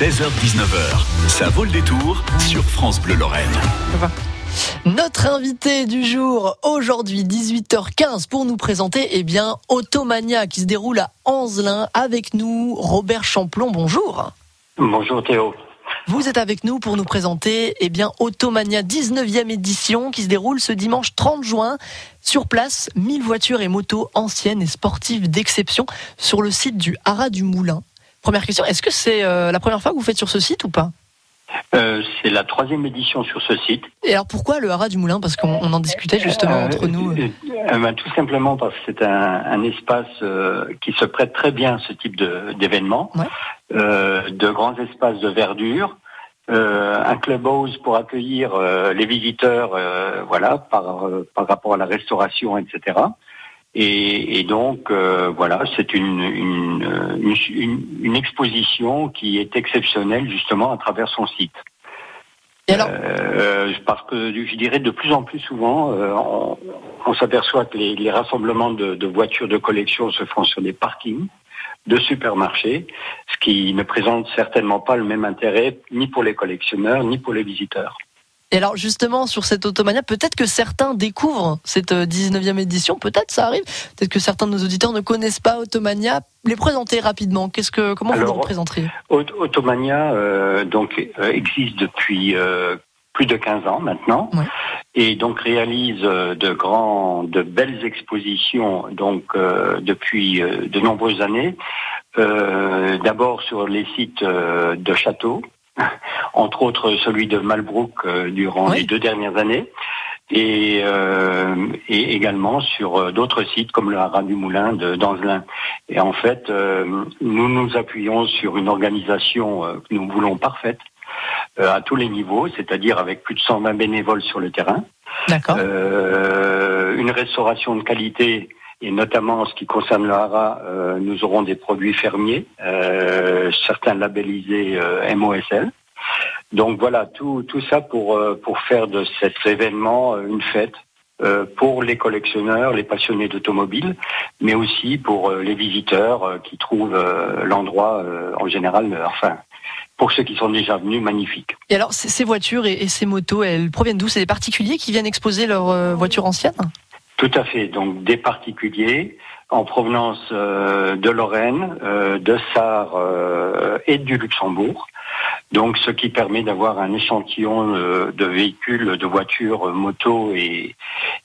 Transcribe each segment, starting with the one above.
16h-19h, ça vaut le détour sur France Bleu Lorraine. Notre invité du jour, aujourd'hui 18h15, pour nous présenter eh bien, Automania qui se déroule à Anzelin. Avec nous, Robert Champlon, bonjour. Bonjour Théo. Vous êtes avec nous pour nous présenter eh bien, Automania 19e édition qui se déroule ce dimanche 30 juin. Sur place, 1000 voitures et motos anciennes et sportives d'exception sur le site du Haras du Moulin. Première question, est-ce que c'est euh, la première fois que vous faites sur ce site ou pas? Euh, c'est la troisième édition sur ce site. Et alors pourquoi le haras du Moulin? Parce qu'on en discutait justement euh, entre nous. Ben, tout simplement parce que c'est un, espace qui se prête très bien à ce type d'événement. de grands espaces de verdure, un clubhouse pour accueillir les visiteurs, voilà, par, par rapport à la restauration, etc. Et, et donc, euh, voilà, c'est une, une, une, une, exposition qui est exceptionnelle justement à travers son site. Et alors euh, parce que je dirais de plus en plus souvent, euh, on, on s'aperçoit que les, les rassemblements de, de, voitures de collection se font sur des parkings de supermarchés, ce qui ne présente certainement pas le même intérêt ni pour les collectionneurs ni pour les visiteurs. Et alors justement sur cette Automania, peut-être que certains découvrent cette 19e euh, édition, peut-être ça arrive, peut-être que certains de nos auditeurs ne connaissent pas Automania. Les présenter rapidement, qu'est-ce que comment vous le représenteriez Automania euh, donc euh, existe depuis plus de 15 ans maintenant. Et donc réalise de grands de belles expositions donc depuis de nombreuses années. D'abord sur les sites de châteaux entre autres celui de Malbrook euh, durant les deux dernières années. Et, euh, et, également sur euh, d'autres sites comme le Haras du Moulin de d'Anzelin. Et en fait, nous nous appuyons sur une organisation que nous voulons parfaite à tous les niveaux, c'est-à-dire avec plus de 120 bénévoles sur le terrain. D'accord. une restauration de qualité et notamment en ce qui concerne le hara, nous aurons des produits fermiers, certains labellisés MOSL. Donc voilà, tout, tout ça pour, euh, pour faire de cet événement euh, une fête euh, pour les collectionneurs, les passionnés d'automobile, mais aussi pour les visiteurs qui trouvent l'endroit en général, enfin, pour ceux qui sont déjà venus, magnifique. Et alors, ces voitures et ces motos, elles proviennent d'où? C'est des particuliers qui viennent exposer leurs voitures anciennes? Tout à fait. Donc, des particuliers en provenance de Lorraine, de Sarre et du Luxembourg. Donc, ce qui permet d'avoir un échantillon euh, de véhicules, de voitures, euh, motos et,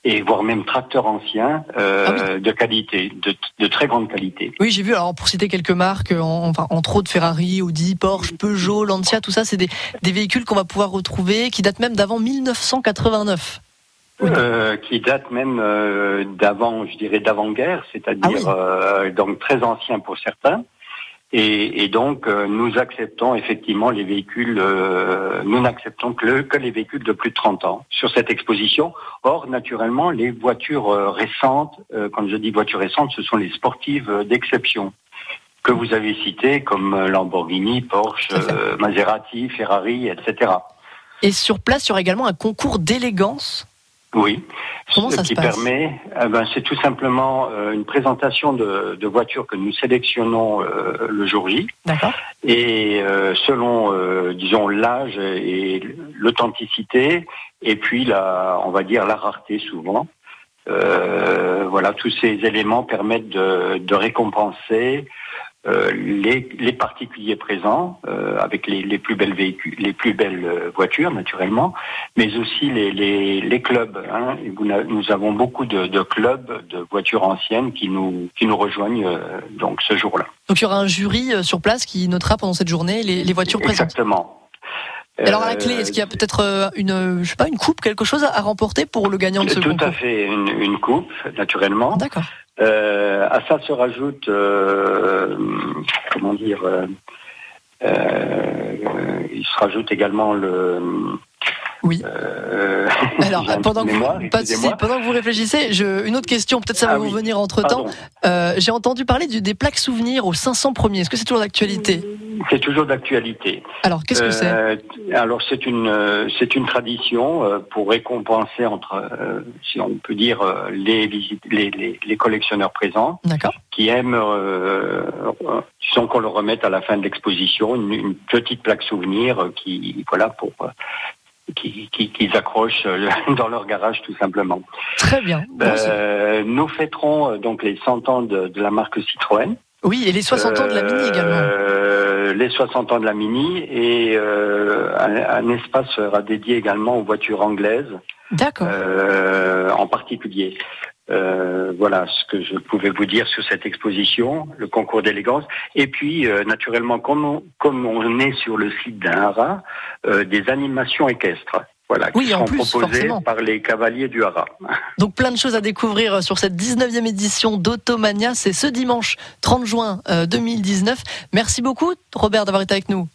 et voire même tracteurs anciens euh, ah de qualité, de, très grande qualité. Oui, j'ai vu. Alors, pour citer quelques marques, enfin, entre autres Ferrari, Audi, Porsche, Peugeot, Lancia, tout ça, c'est des, véhicules qu'on va pouvoir retrouver qui datent même d'avant 1989. qui datent même d'avant, je dirais d'avant-guerre, c'est-à-dire ah donc très anciens pour certains. Et, et, donc, euh, nous acceptons effectivement les véhicules, euh, nous n'acceptons que, que, les véhicules de plus de 30 ans sur cette exposition. Or, naturellement, les voitures euh, récentes, quand je dis voitures récentes, ce sont les sportives d'exception que vous avez citées, comme Lamborghini, Porsche, Maserati, Ferrari, etc. Et sur place, il y aura également un concours d'élégance oui. Ce qui permet, eh ben, c'est tout simplement euh, une présentation de, de, voitures que nous sélectionnons euh, le jour J. Et euh, selon, disons, l'âge et l'authenticité, et puis la, on va dire la rareté souvent. voilà, tous ces éléments permettent de, de récompenser euh, les, les, particuliers présents euh, avec les, les, plus belles véhicules, les plus belles euh, voitures naturellement, mais aussi les, les clubs. Hein. Nous avons beaucoup de, de, clubs de voitures anciennes qui nous qui nous rejoignent donc ce jour-là. Donc il y aura un jury sur place qui notera pendant cette journée les, voitures présentes. Exactement. Alors à la clé, est-ce qu'il y a peut-être une, je sais pas, une coupe, quelque chose à remporter pour le gagnant de ce concours Tout à fait, une, une coupe, naturellement. D'accord. Euh, à ça se rajoute, euh, comment dire, euh, il se rajoute également le. Oui. Alors, pendant que, vous, pendant que vous réfléchissez, je, une autre question, peut-être ça va ah vous venir entre temps. J'ai entendu parler du, des plaques souvenirs aux 500 premiers. Est-ce que c'est toujours d'actualité? C'est toujours d'actualité. Alors, qu'est-ce que c'est euh, Alors, c'est une euh, c'est une tradition euh, pour récompenser entre, si on peut dire, les, les, les, collectionneurs présents, qui aiment, sont qu'on leur remette à la fin de l'exposition une, petite plaque souvenir qui, voilà, pour qu'ils qui, accrochent dans leur garage tout simplement. Très bien. nous fêterons donc les 100 ans de, de la marque Citroën. Oui, et les 60 ans de la Mini également. Euh, les 60 ans de la Mini et euh, un, espace sera dédié également aux voitures anglaises. D'accord. Euh, en particulier. voilà ce que je pouvais vous dire sur cette exposition, le concours d'élégance. Et puis, naturellement, comme on, comme on est sur le site d'un haras, des animations équestres. Voilà, qui seront proposées par les cavaliers du Haras. Donc plein de choses à découvrir sur cette 19e édition d'Automania. C'est ce dimanche 30 juin 2019. Euh, Merci beaucoup Robert d'avoir été avec nous.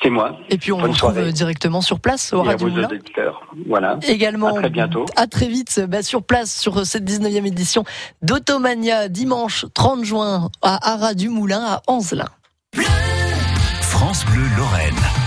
C'est moi. Et puis on vous retrouve directement sur place au Radio Moulin. Voilà. Également. À très bientôt. À très vite bah, sur place sur cette 19e édition d'Automania dimanche 30 juin à Haras du Moulin à Anzelin. France Bleu Lorraine.